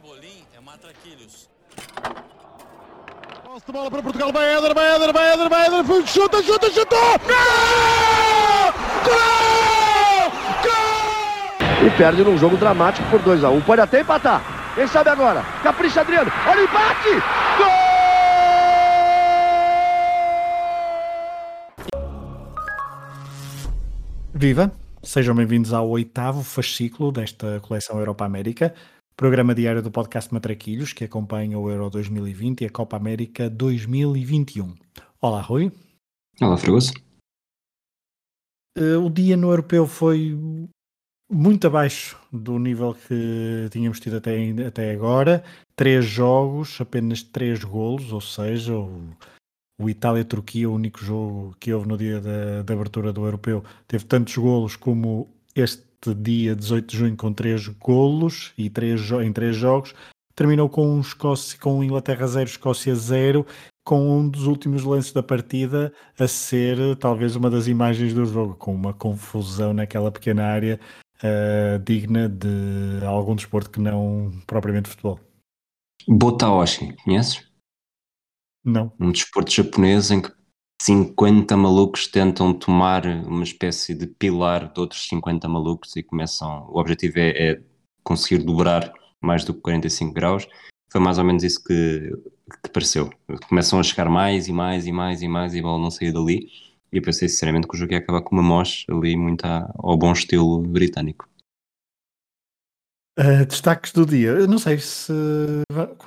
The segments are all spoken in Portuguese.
Pimbolim é matraquilhos. Posse de bola para Portugal, vai Éder, vai Éder, vai Éder, vai Éder, chuta, chuta, chutou! Gol! Gol! Gol! E perde num jogo dramático por 2x1. Um. Pode até empatar. Quem sabe agora? Capricha Adriano. Olha o empate! Gol! Viva! Sejam bem-vindos ao oitavo fascículo desta coleção Europa América, programa diário do podcast Matraquilhos que acompanha o Euro 2020 e a Copa América 2021. Olá, Rui. Olá, Fregoso. Uh, o dia no europeu foi muito abaixo do nível que tínhamos tido até, até agora. Três jogos, apenas três golos, ou seja, o o Itália-Turquia, o único jogo que houve no dia da, da, abertura do europeu, teve tantos golos como este dia 18 de junho com três golos e três, em três jogos. Terminou com um Escócia, com Inglaterra 0, Escócia 0, com um dos últimos lances da partida a ser talvez uma das imagens do jogo, com uma confusão naquela pequena área uh, digna de algum desporto que não propriamente futebol. Botaoshi, conheces? Não. Um desporto japonês em que 50 malucos tentam tomar uma espécie de pilar de outros 50 malucos e começam. O objetivo é, é conseguir dobrar mais do que 45 graus. Foi mais ou menos isso que, que pareceu. Começam a chegar mais e mais e mais e mais e a bola não sair dali. E eu pensei sinceramente que o jogo ia acabar com uma moche ali muito ao bom estilo britânico. Uh, destaques do dia. Eu não sei se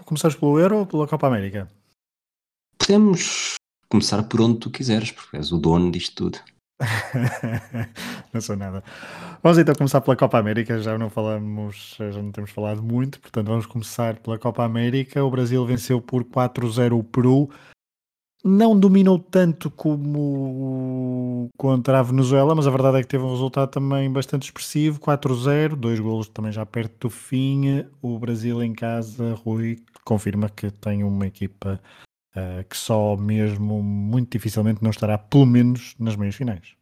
começamos pelo Euro ou pela Copa América. Podemos começar por onde tu quiseres, porque és o dono disto tudo. não sou nada. Vamos então começar pela Copa América. Já não falamos, já não temos falado muito, portanto vamos começar pela Copa América. O Brasil venceu por 4-0 o Peru. Não dominou tanto como contra a Venezuela, mas a verdade é que teve um resultado também bastante expressivo: 4-0, dois golos também já perto do fim. O Brasil em casa, Rui, confirma que tem uma equipa uh, que só mesmo muito dificilmente não estará, pelo menos, nas meias finais.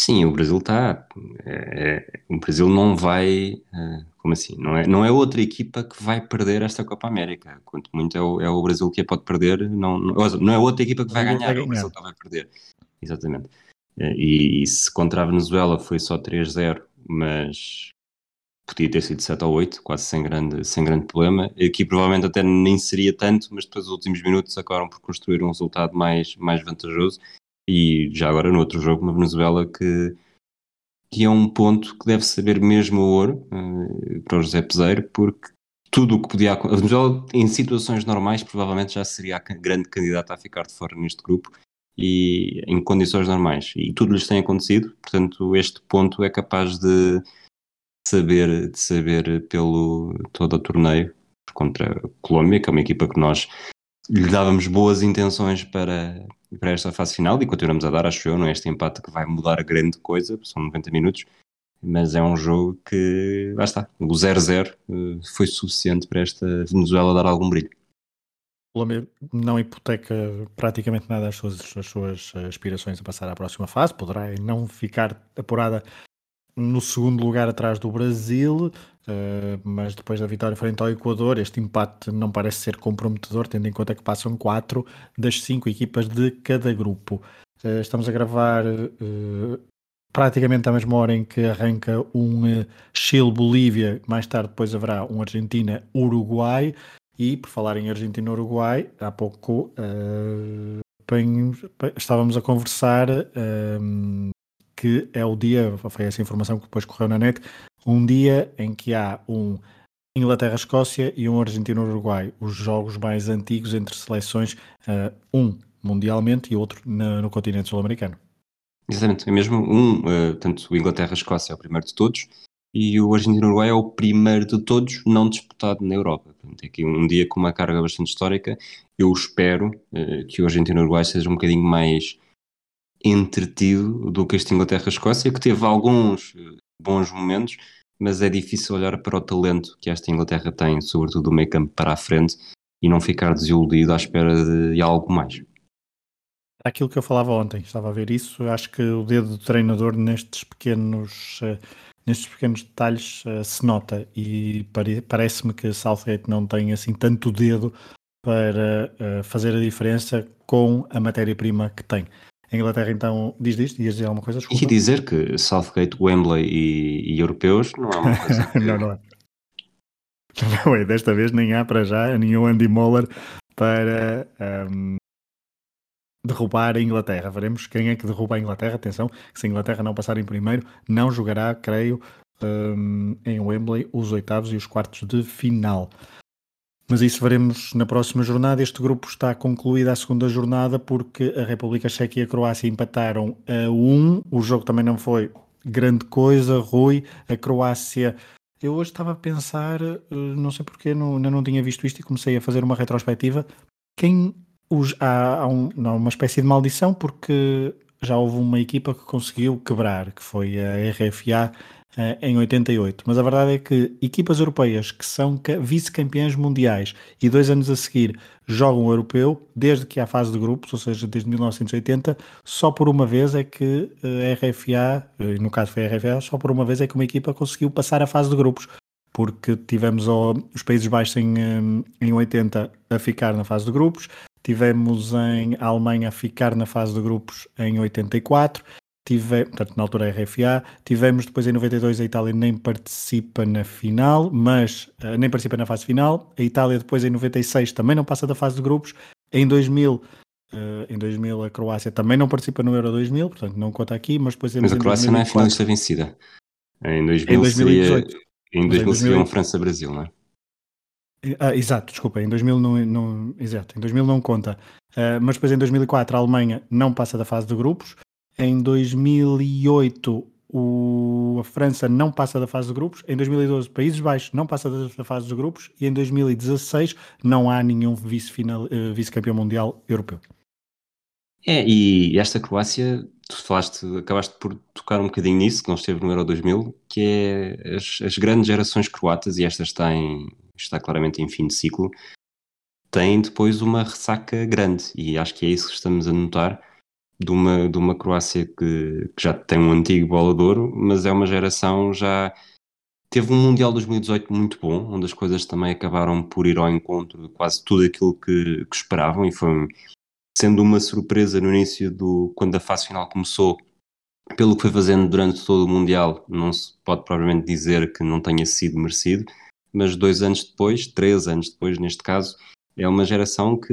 Sim, o Brasil está. É, é, o Brasil não vai. Uh, como assim? Não é, não é outra equipa que vai perder esta Copa América. Quanto muito é o, é o Brasil que a pode perder, não, não, não é outra equipa que vai ganhar, é o Brasil que vai perder. Exatamente. E, e, se contra a Venezuela foi só 3-0, mas podia ter sido 7 ou 8, quase sem grande, sem grande problema. Aqui provavelmente até nem seria tanto, mas depois os últimos minutos acabaram por construir um resultado mais, mais vantajoso. E já agora no outro jogo, uma Venezuela que, que é um ponto que deve saber mesmo o ouro uh, para o José Peseiro, porque tudo o que podia a Venezuela em situações normais provavelmente já seria a grande candidata a ficar de fora neste grupo e em condições normais e tudo lhes tem acontecido portanto este ponto é capaz de saber, de saber pelo todo o torneio contra a Colômbia, que é uma equipa que nós lhe dávamos boas intenções para, para esta fase final e continuamos a dar, acho eu, não é este empate que vai mudar grande coisa, são 90 minutos, mas é um jogo que, lá está, o 0-0 eh, foi suficiente para esta Venezuela dar algum brilho. Colômbia não hipoteca praticamente nada as suas, as suas aspirações a passar à próxima fase, poderá não ficar apurada no segundo lugar atrás do Brasil, uh, mas depois da vitória frente ao Equador, este empate não parece ser comprometedor, tendo em conta que passam quatro das cinco equipas de cada grupo. Uh, estamos a gravar uh, praticamente à mesma hora em que arranca um Chile-Bolívia, mais tarde depois haverá um Argentina-Uruguai, e por falar em Argentina-Uruguai, há pouco bem, estávamos a conversar que é o dia, foi essa informação que depois correu na net, um dia em que há um Inglaterra-Escócia e um Argentina-Uruguai, os jogos mais antigos entre seleções, uh, um mundialmente e outro no continente sul-americano. Exatamente, é mesmo um, uh, tanto o Inglaterra-Escócia é o primeiro de todos e o Argentina-Uruguai é o primeiro de todos não disputado na Europa. Portanto, é aqui um dia com uma carga bastante histórica. Eu espero uh, que o Argentina-Uruguai seja um bocadinho mais entretido do que este Inglaterra-Escócia, que teve alguns eh, bons momentos, mas é difícil olhar para o talento que esta Inglaterra tem, sobretudo do meio campo para a frente, e não ficar desiludido à espera de algo mais. Aquilo que eu falava ontem, estava a ver isso, acho que o dedo do treinador nestes pequenos, eh, nestes pequenos detalhes uh, se nota e pare parece-me que Southgate não tem assim tanto dedo para fazer a diferença com a matéria-prima que tem. A Inglaterra então diz disto, ias dizer alguma coisa? Desculpa. E dizer que Southgate, Wembley e, e europeus não é uma coisa que... não, não é. Não é, desta vez nem há para já nenhum Andy Moller para um, derrubar a Inglaterra. Veremos quem é que derruba a Inglaterra. Atenção, que se a Inglaterra não passar em primeiro, não jogará, creio, um, em Wembley os oitavos e os quartos de final. Mas isso veremos na próxima jornada. Este grupo está concluída a segunda jornada porque a República Checa e a Croácia empataram a 1. O jogo também não foi grande coisa, Rui. A Croácia. Eu hoje estava a pensar, eh, não sei porque, não, não tinha visto isto e comecei a fazer uma retrospectiva. Quem os, há, há um, não, uma espécie de maldição porque já houve uma equipa que conseguiu quebrar, que foi a RFA em 88. Mas a verdade é que equipas europeias que são vice-campeãs mundiais e dois anos a seguir jogam o europeu, desde que há fase de grupos, ou seja, desde 1980, só por uma vez é que a RFA, eh, no caso foi a RFA, só por uma vez é que uma equipa conseguiu passar a fase de grupos porque tivemos os Países Baixos em, eh, em 80 a ficar na fase de grupos, Tivemos em Alemanha a ficar na fase de grupos em 84, tive, portanto, na altura RFA. Tivemos depois em 92 a Itália nem participa na final, mas uh, nem participa na fase final. A Itália depois em 96 também não passa da fase de grupos. Em 2000 uh, eh, em 2000 a Croácia também não participa no Euro 2000, portanto não conta aqui, mas depois Mas a Croácia 2004, não é finalista vencida. Em 2000 em 2018. Seria, em 2000 seria um França-Brasil, não é? Ah, exato, desculpa, em 2000 não, não, exato, em 2000 não conta. Uh, mas depois em 2004 a Alemanha não passa da fase de grupos. Em 2008 o, a França não passa da fase de grupos. Em 2012 Países Baixos não passa da, fase de grupos. E em 2016 não há nenhum vice-campeão uh, vice mundial europeu. É, e esta Croácia, tu falaste, acabaste por tocar um bocadinho nisso, que não esteve no Euro 2000, que é as, as grandes gerações croatas, e esta está em está claramente em fim de ciclo, tem depois uma ressaca grande. E acho que é isso que estamos a notar de uma, de uma Croácia que, que já tem um antigo bolador, mas é uma geração já. Teve um Mundial 2018 muito bom, onde as coisas também acabaram por ir ao encontro de quase tudo aquilo que, que esperavam, e foi sendo uma surpresa no início do quando a fase final começou, pelo que foi fazendo durante todo o Mundial, não se pode provavelmente dizer que não tenha sido merecido mas dois anos depois, três anos depois neste caso, é uma geração que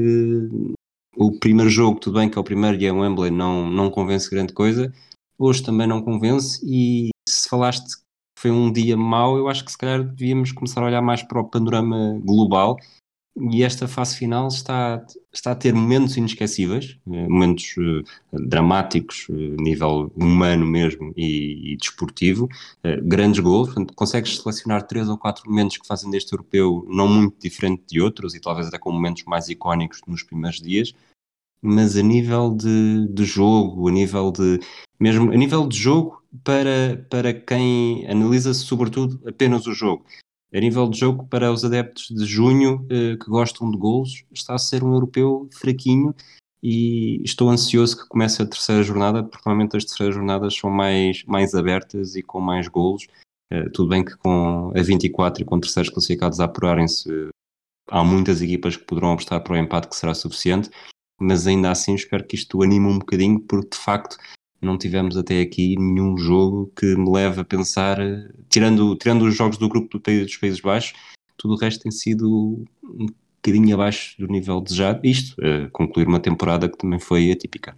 o primeiro jogo, tudo bem que é o primeiro e é um Wembley, não, não convence grande coisa, hoje também não convence e se falaste que foi um dia mau, eu acho que se calhar devíamos começar a olhar mais para o panorama global e esta fase final está, está a ter momentos inesquecíveis, eh, momentos uh, dramáticos, uh, nível humano mesmo e, e desportivo, uh, grandes gols, consegues selecionar três ou quatro momentos que fazem deste europeu não muito diferente de outros e talvez até com momentos mais icónicos nos primeiros dias, mas a nível de, de jogo, a nível de mesmo a nível de jogo para, para quem analisa sobretudo apenas o jogo a nível de jogo, para os adeptos de junho eh, que gostam de golos, está a ser um europeu fraquinho e estou ansioso que comece a terceira jornada, porque normalmente as terceiras jornadas são mais, mais abertas e com mais golos. Eh, tudo bem que com a 24 e com terceiros classificados a apurarem-se, há muitas equipas que poderão apostar para o empate que será suficiente, mas ainda assim espero que isto anime um bocadinho, porque de facto não tivemos até aqui nenhum jogo que me leve a pensar, tirando, tirando os jogos do grupo dos Países Baixos, tudo o resto tem sido um bocadinho abaixo do nível desejado. Isto, uh, concluir uma temporada que também foi atípica.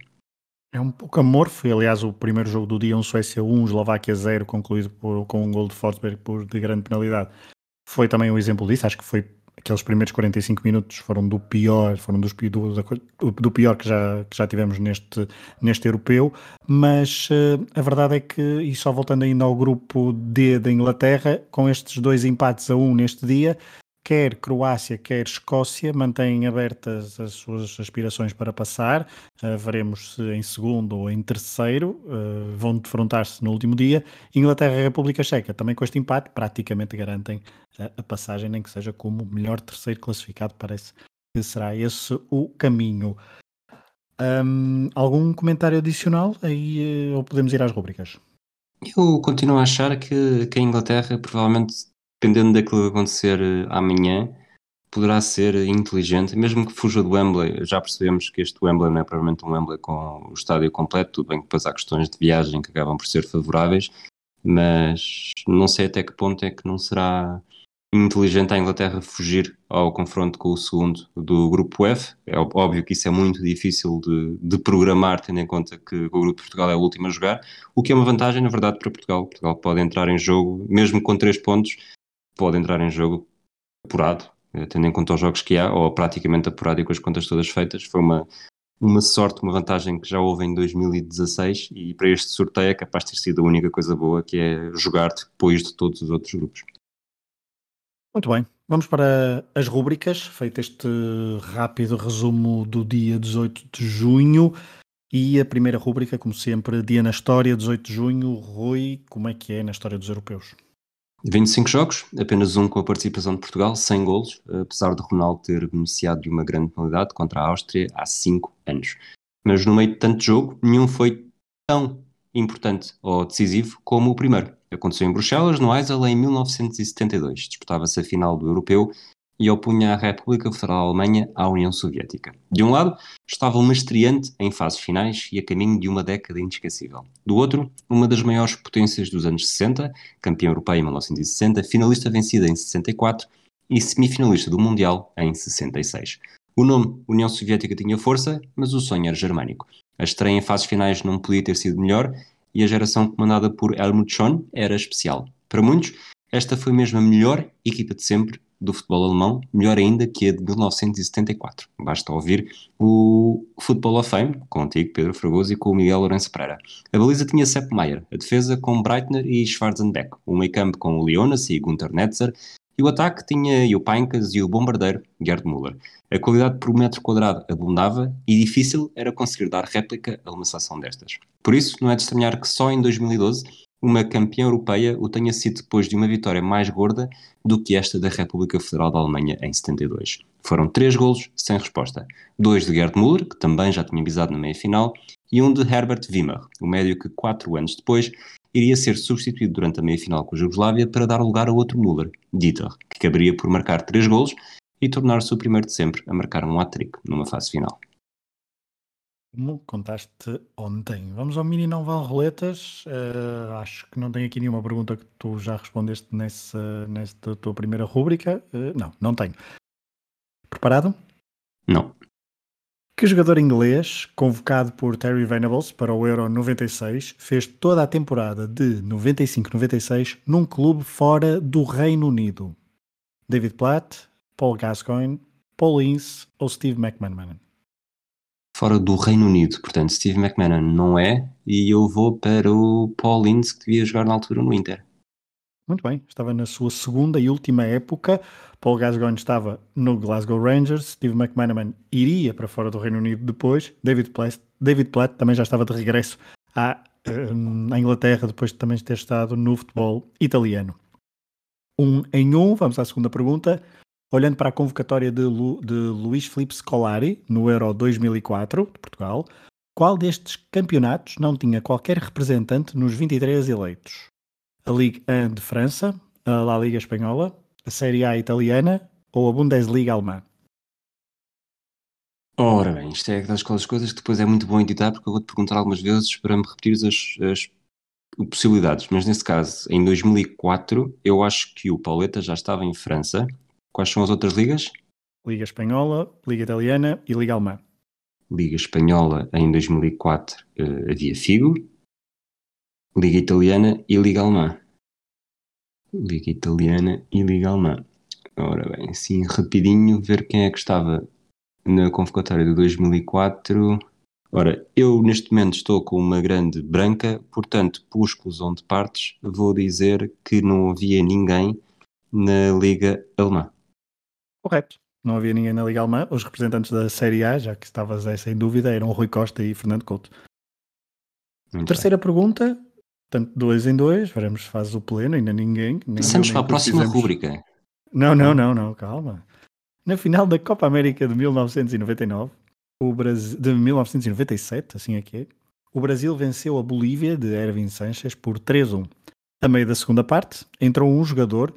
É um pouco amor, foi aliás o primeiro jogo do dia, um Suécia 1, Eslováquia 0, concluído por, com um gol de Forsberg por de grande penalidade. Foi também um exemplo disso, acho que foi aqueles primeiros 45 minutos foram do pior, foram dos, do, do pior que já, que já tivemos neste, neste europeu, mas uh, a verdade é que, e só voltando ainda ao grupo D da Inglaterra, com estes dois empates a um neste dia, quer Croácia, quer Escócia mantêm abertas as suas aspirações para passar. Uh, veremos se em segundo ou em terceiro uh, vão defrontar-se no último dia. Inglaterra e República Checa também com este empate praticamente garantem uh, a passagem, nem que seja como melhor terceiro classificado. Parece que será esse o caminho. Um, algum comentário adicional aí ou podemos ir às rubricas? Eu continuo a achar que, que a Inglaterra, provavelmente, dependendo daquilo que acontecer eh, amanhã, poderá ser inteligente, mesmo que fuja do Wembley. Já percebemos que este Wembley não é provavelmente um Wembley com o estádio completo, tudo bem que depois há questões de viagem que acabam por ser favoráveis, mas não sei até que ponto é que não será inteligente a Inglaterra fugir ao confronto com o segundo do grupo F. É óbvio que isso é muito difícil de, de, programar, tendo em conta que o grupo de Portugal é o último a jogar, o que é uma vantagem, na verdade, para Portugal. Portugal pode entrar em jogo, mesmo com três pontos, pode entrar em jogo apurado, eh, tendo em conta os jogos que há, ou praticamente apurado e com as contas todas feitas. Foi uma, uma sorte, uma vantagem que já houve em 2016 e para este sorteio é capaz de ter sido a única coisa boa, que é jogar depois de todos os outros grupos. Muito bem, vamos para as rúbricas, feito este rápido resumo do dia 18 de junho. E a primeira rúbrica, como sempre, dia na história, 18 de junho. Rui, como é que é na história dos europeus? 25 jogos, apenas um com a participação de Portugal, 100 golos, apesar de Ronaldo ter beneficiado de uma grande penalidade contra a Áustria há 5 anos. Mas no meio de tanto jogo, nenhum foi tão importante ou decisivo como o primeiro. Aconteceu em Bruxelas, no Eisel, em 1972. Disputava-se a final do Europeu e opunha a República Federal Alemanha à União Soviética. De um lado, estava uma estreante em fases finais e a caminho de uma década inesquecível. Do outro, uma das maiores potências dos anos 60, campeã europeia em 1960, finalista vencida em 64 e semifinalista do Mundial em 66. O nome União Soviética tinha força, mas o sonho era germânico. A estreia em fases finais não podia ter sido melhor e a geração comandada por Helmut Schön era especial. Para muitos, esta foi mesmo a melhor equipa de sempre do futebol alemão, melhor ainda que a de 1974. Basta ouvir o Football of Fame, com o antigo Pedro Fragoso e com o Miguel Lourenço Pereira. A baliza tinha Sepp Maier, a defesa com Breitner e Schwarzenbeck, o meio campo com o Leonas e Gunter Netzer, e o ataque tinha o Painkas e o bombardeiro Gerd Müller. A qualidade por metro quadrado abundava e difícil era conseguir dar réplica a uma seleção destas. Por isso, não é de estranhar que só em 2012 uma campeã europeia o tenha sido depois de uma vitória mais gorda do que esta da República Federal da Alemanha em 72. Foram três golos sem resposta. Dois de Gerd Müller, que também já tinha visado na meia-final, e um de Herbert Wimmer, o médio que quatro anos depois iria ser substituído durante a meia-final com a Jugoslávia para dar lugar a outro Müller, Dieter, que caberia por marcar três golos e tornar-se o primeiro de sempre a marcar um hat-trick numa fase final. Como contaste ontem. Vamos ao mini não vale roletas. Uh, acho que não tenho aqui nenhuma pergunta que tu já respondeste nessa, nesta tua primeira rúbrica. Uh, não, não tenho. Preparado? Não. Que jogador inglês, convocado por Terry Venables para o Euro 96, fez toda a temporada de 95-96 num clube fora do Reino Unido? David Platt, Paul Gascoigne, Paul Ince ou Steve McManaman? Fora do Reino Unido, portanto, Steve McManaman não é, e eu vou para o Paul Ince, que devia jogar na altura no Inter. Muito bem, estava na sua segunda e última época. Paul Gascoigne estava no Glasgow Rangers, Steve McManaman iria para fora do Reino Unido depois, David Platt, David Platt também já estava de regresso à, hum, à Inglaterra depois de também ter estado no futebol italiano. Um em um, vamos à segunda pergunta. Olhando para a convocatória de, Lu, de Luís Filipe Scolari no Euro 2004 de Portugal, qual destes campeonatos não tinha qualquer representante nos 23 eleitos? a Ligue 1 de França, a La Liga Espanhola, a Série A italiana ou a Bundesliga alemã? Ora bem, isto é aquelas coisas que depois é muito bom editar porque eu vou-te perguntar algumas vezes para me repetir as, as possibilidades, mas nesse caso, em 2004, eu acho que o Pauleta já estava em França. Quais são as outras ligas? Liga Espanhola, Liga Italiana e Liga Alemã. Liga Espanhola, em 2004, uh, eh, havia Figo, Liga Italiana e Liga Alemã. Liga Italiana e Liga Alemã. Ora bem, assim rapidinho, ver quem é que estava na convocatória de 2004. Ora, eu neste momento estou com uma grande branca, portanto, por exclusão de partes, vou dizer que não havia ninguém na Liga Alemã. Correto. Não havia ninguém na Liga Alemã. Os representantes da Série A, já que estavas aí sem dúvida, eram Rui Costa e Fernando Couto. Muito Terceira bem. pergunta, Portanto, dois em dois, veremos se faz o pleno, ainda ninguém. Passamos para a próxima fizemos. rúbrica. Não, não, não, não, calma. Na final da Copa América de 1999, o Brasil, de 1997, assim é que é, o Brasil venceu a Bolívia de Ervin Sanchez por 3-1. A meio da segunda parte, entrou um jogador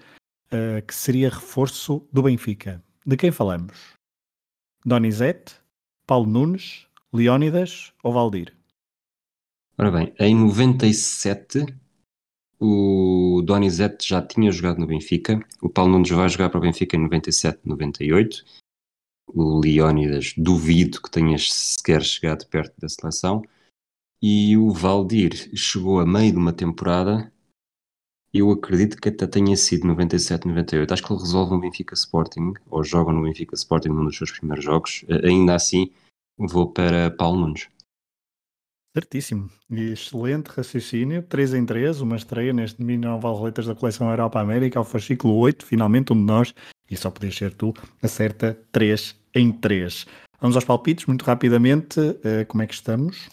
uh, que seria reforço do Benfica. De quem falamos? Donizete, Paulo Nunes, Leónidas ou Valdir? Ora bem, em 97 o Donizete já tinha jogado no Benfica, o Paulo Nunes vai jogar para o Benfica em 97, 98, o Leónidas duvido que tenha sequer chegado perto da seleção, e o Valdir chegou a meio de uma temporada, eu acredito que até tenha sido 97, 98, acho que ele resolve no Benfica Sporting, ou joga no Benfica Sporting num dos seus primeiros jogos, ainda assim vou para Paulo Nunes. Certíssimo. Excelente raciocínio. 3 em 3, uma estreia neste mini Nova Roletas da coleção Europa América, ao fascículo 8, finalmente um de nós, e só podias ser tu, acerta 3 em 3. Vamos aos palpites, muito rapidamente. Uh, como é que estamos?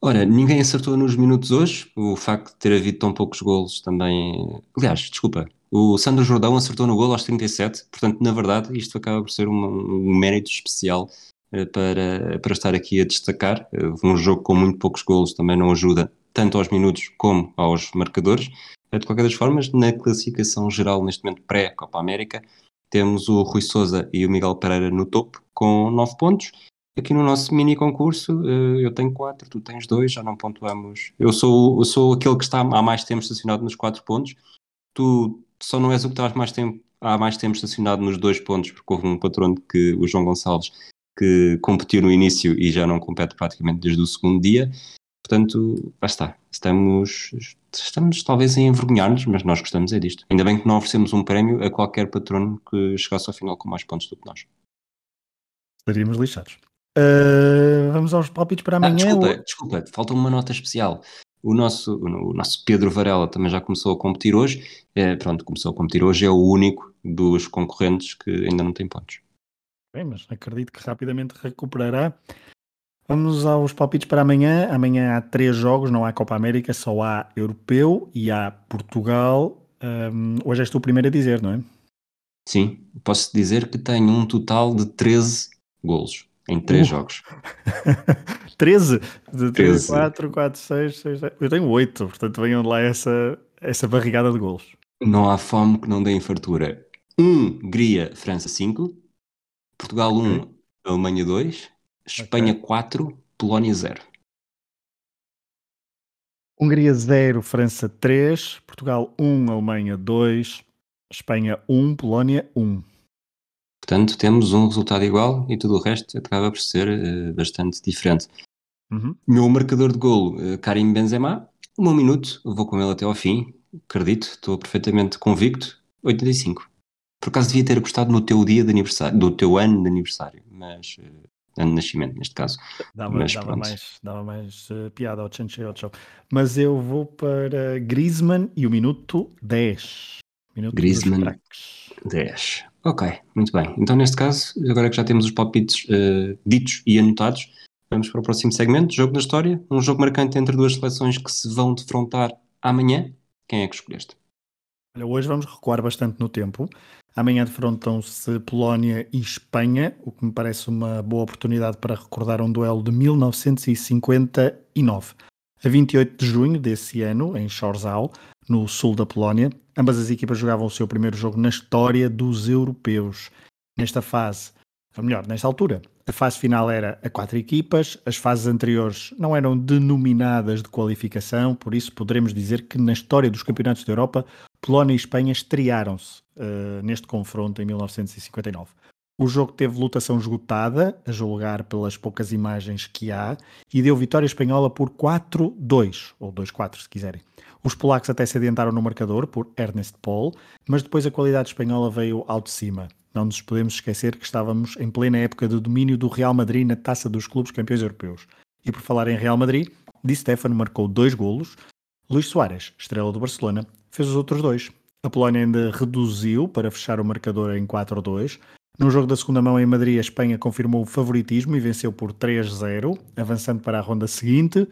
Ora, ninguém acertou nos minutos hoje. O facto de ter havido tão poucos golos também. Aliás, desculpa, o Sandro Jordão acertou no golo aos 37, portanto, na verdade, isto acaba por ser um, um mérito especial eh, para, para estar aqui a destacar. Eh, um jogo com muito poucos golos também não ajuda tanto aos minutos como aos marcadores. Eh, de qualquer das formas, na classificação geral, neste momento pré-Copa América, temos o Rui Souza e o Miguel Pereira no topo, com 9 pontos. Aqui no nosso mini concurso, eu tenho 4, tu tens 2, já não pontuamos. Eu sou, eu sou aquele que está há mais tempo estacionado nos 4 pontos. Tu só não és o que estás mais tempo, há mais tempo estacionado nos 2 pontos, porque houve um patrono que o João Gonçalves que competiu no início e já não compete praticamente desde o segundo dia. Portanto, lá está. Estamos, estamos talvez a envergonhar-nos, mas nós gostamos é disto. Ainda bem que não oferecemos um prémio a qualquer patrono que chegasse ao final com mais pontos do que nós. Estaríamos lixados. Uh, vamos aos palpites para ah, amanhã. Ah, desculpa, desculpa, falta uma nota especial. O nosso, o nosso Pedro Varela também já começou a competir hoje. É, pronto, começou a competir hoje, é o único dos concorrentes que ainda não tem pontos. Bem, mas acredito que rapidamente recuperará. Vamos aos palpites para amanhã. Amanhã há três jogos, não há Copa América, só há Europeu e há Portugal. Um, hoje és tu o primeiro a dizer, não é? Sim, posso dizer que tenho um total de 13 golos em três uh. jogos. 13? De 3, 4, 4, 6, 6, 7. Eu tenho 8, portanto venham de lá essa, essa barrigada de golos. Não há fome que não dê em fartura. Hungria, França 5. Portugal 1, okay. Alemanha 2, Espanha okay. 4, Polónia 0. Hungria 0, França 3, Portugal 1, Alemanha 2, Espanha 1, Polónia 1. Portanto, temos um resultado igual e tudo o resto acaba por ser uh, bastante diferente. Uhum. Meu marcador de golo, uh, Karim Benzema, um minuto, vou com ele até ao fim, acredito, estou perfeitamente convicto, 85. Por acaso devia ter gostado no teu dia de aniversário, do teu ano de aniversário, mas uh, ano de nascimento neste caso. Dava, mas, dava mais, dava mais uh, piada ao Chanche show. Mas eu vou para Griezmann e o minuto 10. Minuto Griezmann 10. Ok, muito bem. Então neste caso, agora que já temos os palpites uh, ditos e anotados, vamos para o próximo segmento, jogo da história, um jogo marcante entre duas seleções que se vão defrontar amanhã. Quem é que escolheste? Olha, hoje vamos recuar bastante no tempo. Amanhã defrontam-se Polónia e Espanha, o que me parece uma boa oportunidade para recordar um duelo de 1959. A 28 de junho desse ano, em Chorzał, no sul da Polónia, ambas as equipas jogavam o seu primeiro jogo na história dos europeus. Nesta fase, ou melhor, nesta altura, a fase final era a quatro equipas, as fases anteriores não eram denominadas de qualificação, por isso poderemos dizer que na história dos campeonatos da Europa, Polónia e Espanha estrearam-se uh, neste confronto em 1959. O jogo teve lutação esgotada, a julgar pelas poucas imagens que há, e deu vitória espanhola por 4-2, ou 2-4 se quiserem. Os polacos até se adiantaram no marcador por Ernest Paul, mas depois a qualidade espanhola veio ao de cima. Não nos podemos esquecer que estávamos em plena época de domínio do Real Madrid na taça dos clubes campeões europeus. E por falar em Real Madrid, Di Stefano marcou dois golos, Luís Soares, estrela do Barcelona, fez os outros dois. A Polónia ainda reduziu para fechar o marcador em 4-2. No jogo da segunda mão em Madrid, a Espanha confirmou o favoritismo e venceu por 3-0, avançando para a ronda seguinte,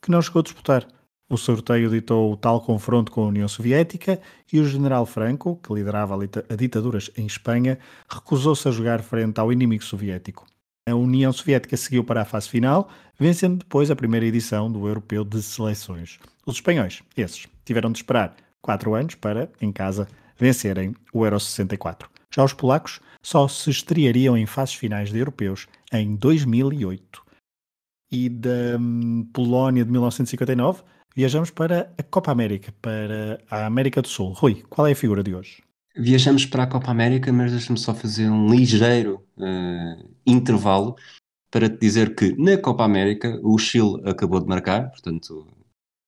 que não chegou a disputar. O sorteio ditou o tal confronto com a União Soviética e o general Franco, que liderava a ditaduras em Espanha, recusou-se a jogar frente ao inimigo soviético. A União Soviética seguiu para a fase final, vencendo depois a primeira edição do Europeu de Seleções. Os espanhóis, esses, tiveram de esperar quatro anos para, em casa, vencerem o Euro 64. Já os polacos só se estreariam em fases finais de europeus em 2008. E da hum, Polónia de 1959 viajamos para a Copa América, para a América do Sul. Rui, qual é a figura de hoje? Viajamos para a Copa América, mas deixa-me só fazer um ligeiro uh, intervalo para te dizer que na Copa América o Chile acabou de marcar, portanto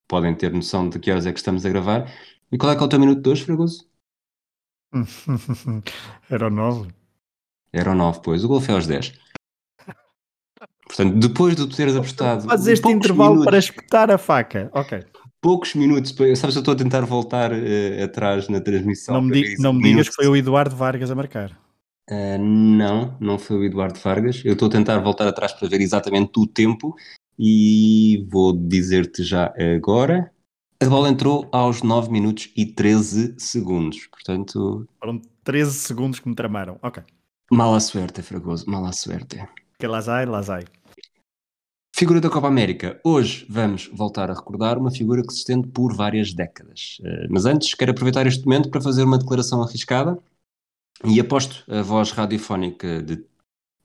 podem ter noção de que horas é que estamos a gravar. E qual é que é o teu minuto de hoje, Fragoso? Era o 9. Era o 9, pois. O gol foi aos 10. Portanto, depois de tu teres apostado. Faz este intervalo minutos, para espetar a faca. Ok. Poucos minutos. Sabes, eu estou a tentar voltar uh, atrás na transmissão. Não me, diga, não me digas que foi o Eduardo Vargas a marcar. Uh, não, não foi o Eduardo Vargas. Eu estou a tentar voltar atrás para ver exatamente o tempo e vou dizer-te já agora. A bola entrou aos 9 minutos e 13 segundos. Portanto. Foram 13 segundos que me tramaram. Ok. Mala suerte, Fragoso, mala suerte. Que lazai, lazai. Figura da Copa América. Hoje vamos voltar a recordar uma figura que se estende por várias décadas. Eh, mas antes, quero aproveitar este momento para fazer uma declaração arriscada e aposto a voz radiofónica de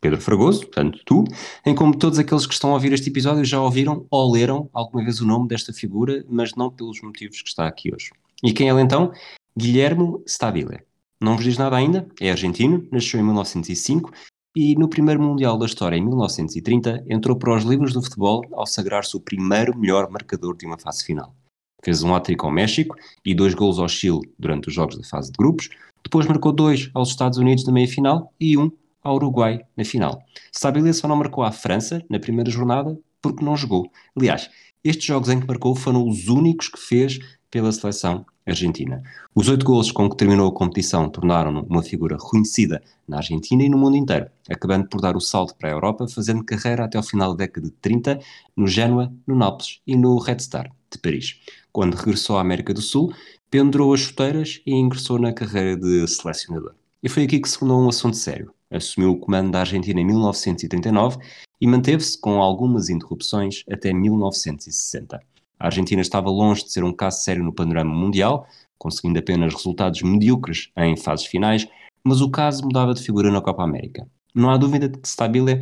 Pedro Fragoso, portanto tu, em como todos aqueles que estão a ouvir este episódio já ouviram ou leram alguma vez o nome desta figura, mas não pelos motivos que está aqui hoje. E quem é ele então? Guilhermo Stabile. Não vos diz nada ainda, é argentino, nasceu em 1905 e no primeiro Mundial da história, em 1930, entrou para os livros do futebol ao sagrar-se o primeiro melhor marcador de uma fase final. Fez um hat ao México e dois gols ao Chile durante os jogos da fase de grupos, depois marcou dois aos Estados Unidos na meia-final e um ao Uruguai na final. Stabile só não marcou à França na primeira jornada porque não jogou. Aliás, estes jogos em que marcou foram os únicos que fez pela seleção argentina. Os oito gols com que terminou a competição tornaram-no uma figura reconhecida na Argentina e no mundo inteiro, acabando por dar o salto para a Europa, fazendo carreira até ao final da década de 30 no Genoa, no Nápoles e no Red Star de Paris. Quando regressou à América do Sul, pendurou as chuteiras e ingressou na carreira de selecionador. E foi aqui que se fundou um assunto sério. Assumiu o comando da Argentina em 1939 e manteve-se com algumas interrupções até 1960. A Argentina estava longe de ser um caso sério no panorama mundial, conseguindo apenas resultados medíocres em fases finais, mas o caso mudava de figura na Copa América. Não há dúvida de que Stabile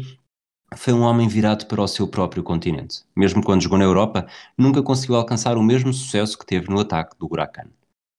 foi um homem virado para o seu próprio continente. Mesmo quando jogou na Europa, nunca conseguiu alcançar o mesmo sucesso que teve no ataque do Huracan.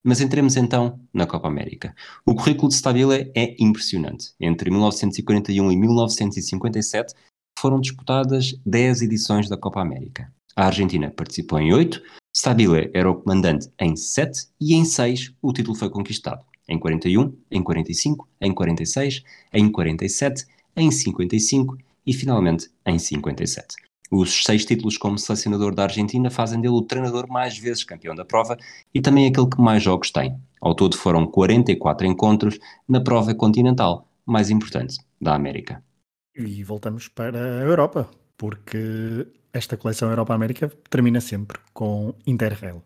Mas entremos então na Copa América. O currículo de Stabile é impressionante. Entre 1941 e 1957 foram disputadas 10 edições da Copa América. A Argentina participou em oito, Stabile era o comandante em sete e em seis o título foi conquistado. Em 41, em 45, em 46, em 47, em 55 e finalmente em 57. Os seis títulos como selecionador da Argentina fazem dele o treinador mais vezes campeão da prova e também aquele que mais jogos tem. Ao todo foram 44 encontros na prova continental mais importante da América. E voltamos para a Europa, porque esta coleção Europa-América termina sempre com Interrail.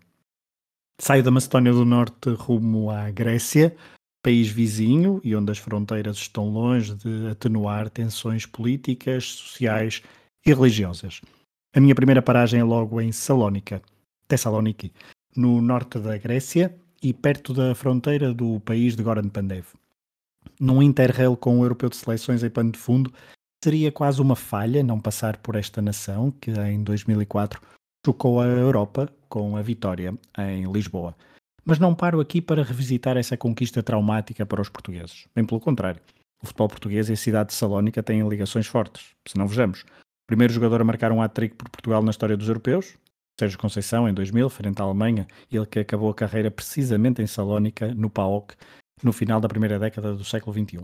Saio da Macedónia do Norte rumo à Grécia, país vizinho e onde as fronteiras estão longe de atenuar tensões políticas, sociais e religiosas. A minha primeira paragem é logo em Salónica, Tessaloniki, no norte da Grécia e perto da fronteira do país de Goran Pandev. Num interrail com o europeu de seleções em pano de fundo, Seria quase uma falha não passar por esta nação que em 2004 chocou a Europa com a vitória em Lisboa. Mas não paro aqui para revisitar essa conquista traumática para os portugueses. Bem pelo contrário. O futebol português e a cidade de Salónica têm ligações fortes. Se não vejamos. Primeiro jogador a marcar um hat-trick por Portugal na história dos europeus, Sérgio Conceição, em 2000, frente à Alemanha, ele que acabou a carreira precisamente em Salónica, no PAOK, no final da primeira década do século XXI.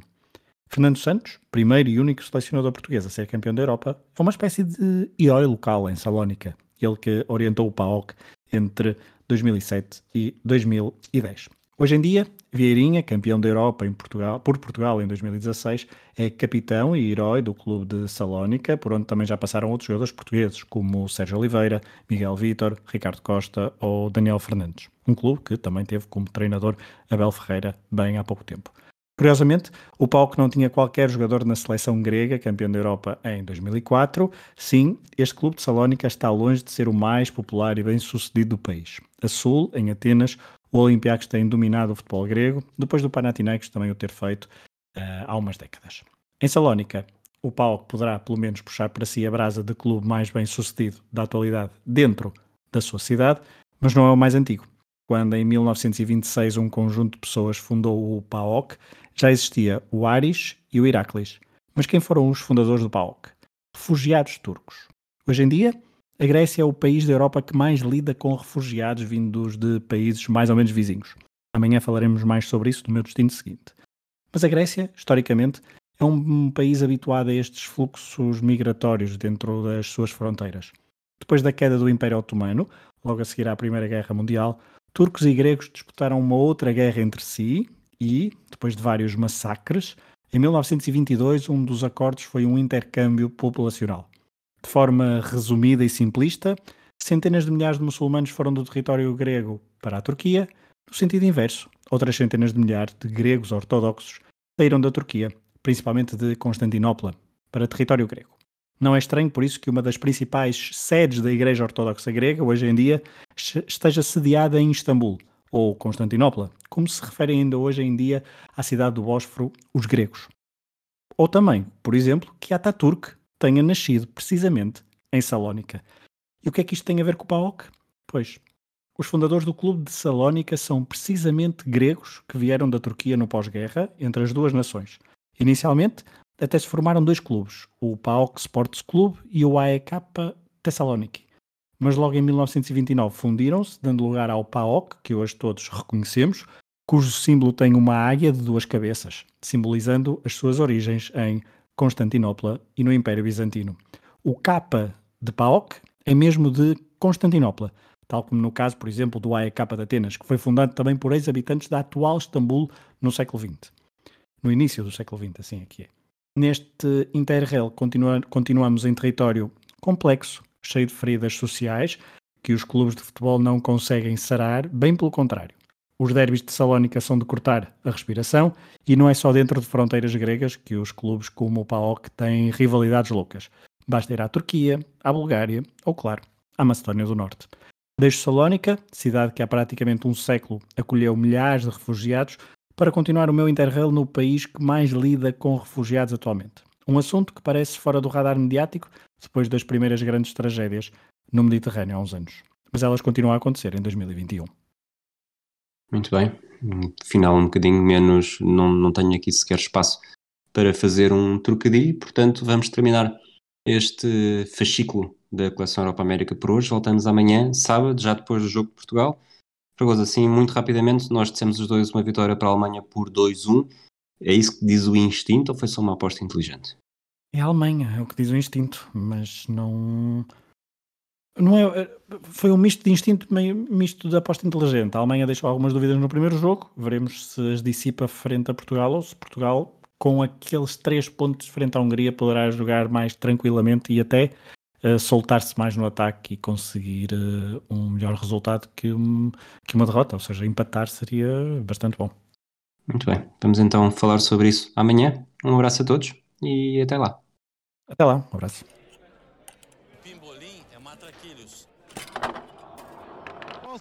Fernando Santos, primeiro e único selecionador português a ser campeão da Europa, foi uma espécie de herói local em Salónica, ele que orientou o PAOK entre 2007 e 2010. Hoje em dia, Vieirinha, campeão da Europa Portugal, por Portugal em 2016, é capitão e herói do clube de Salónica, por onde também já passaram outros jogadores portugueses, como Sérgio Oliveira, Miguel Vítor, Ricardo Costa ou Daniel Fernandes. Um clube que também teve como treinador Abel Ferreira bem há pouco tempo. Curiosamente, o PAOK não tinha qualquer jogador na seleção grega, campeão da Europa em 2004. Sim, este clube de Salónica está longe de ser o mais popular e bem-sucedido do país. A Sul, em Atenas, o Olympiacos tem dominado o futebol grego, depois do Panathinaikos também o ter feito uh, há umas décadas. Em Salónica, o PAOK poderá pelo menos puxar para si a brasa de clube mais bem-sucedido da atualidade dentro da sua cidade, mas não é o mais antigo. Quando em 1926 um conjunto de pessoas fundou o PAOK, já existia o Aris e o Iraklis. Mas quem foram os fundadores do PAOK? Refugiados turcos. Hoje em dia, a Grécia é o país da Europa que mais lida com refugiados vindos de países mais ou menos vizinhos. Amanhã falaremos mais sobre isso no meu destino seguinte. Mas a Grécia, historicamente, é um país habituado a estes fluxos migratórios dentro das suas fronteiras. Depois da queda do Império Otomano, logo a seguir à Primeira Guerra Mundial, turcos e gregos disputaram uma outra guerra entre si e, depois de vários massacres, em 1922 um dos acordos foi um intercâmbio populacional. De forma resumida e simplista, centenas de milhares de muçulmanos foram do território grego para a Turquia, no sentido inverso. Outras centenas de milhares de gregos ortodoxos saíram da Turquia, principalmente de Constantinopla, para território grego. Não é estranho, por isso, que uma das principais sedes da Igreja Ortodoxa Grega, hoje em dia, esteja sediada em Istambul, ou Constantinopla, como se referem ainda hoje em dia à cidade do Bósforo os gregos. Ou também, por exemplo, que Ataturk tenha nascido precisamente em Salónica. E o que é que isto tem a ver com o PAOK? Pois, os fundadores do clube de Salónica são precisamente gregos que vieram da Turquia no pós-guerra, entre as duas nações. Inicialmente, até se formaram dois clubes, o PAOK Sports Club e o AEK Thessaloniki. Mas logo em 1929 fundiram-se, dando lugar ao PAOK, que hoje todos reconhecemos, cujo símbolo tem uma águia de duas cabeças, simbolizando as suas origens em Constantinopla e no Império Bizantino. O K de PAOK é mesmo de Constantinopla, tal como no caso, por exemplo, do AEK de Atenas, que foi fundado também por ex-habitantes da atual Istambul no século XX. No início do século XX, assim aqui é. Neste Interrail continua, continuamos em território complexo, cheio de feridas sociais, que os clubes de futebol não conseguem sarar, bem pelo contrário. Os derbys de Salónica são de cortar a respiração e não é só dentro de fronteiras gregas que os clubes como o PAOK têm rivalidades loucas. Basta ir à Turquia, à Bulgária ou, claro, à Macedónia do Norte. Deixo Salónica, cidade que há praticamente um século acolheu milhares de refugiados, para continuar o meu interrail no país que mais lida com refugiados atualmente. Um assunto que parece fora do radar mediático depois das primeiras grandes tragédias no Mediterrâneo há uns anos. Mas elas continuam a acontecer em 2021. Muito bem. Final um bocadinho menos, não, não tenho aqui sequer espaço para fazer um trocadilho, portanto vamos terminar este fascículo da coleção Europa América por hoje. Voltamos amanhã, sábado, já depois do jogo de Portugal. Fragoso, assim, muito rapidamente, nós dissemos os dois uma vitória para a Alemanha por 2-1. É isso que diz o instinto ou foi só uma aposta inteligente? É a Alemanha, é o que diz o instinto, mas não. Não é, foi um misto de instinto, meio misto de aposta inteligente. A Alemanha deixou algumas dúvidas no primeiro jogo, veremos se as dissipa frente a Portugal ou se Portugal, com aqueles três pontos frente à Hungria, poderá jogar mais tranquilamente e até uh, soltar-se mais no ataque e conseguir uh, um melhor resultado que, um, que uma derrota, ou seja, empatar seria bastante bom. Muito bem, vamos então falar sobre isso amanhã. Um abraço a todos e até lá. Até lá, um abraço. Pimbolim é matraquilhos. Posse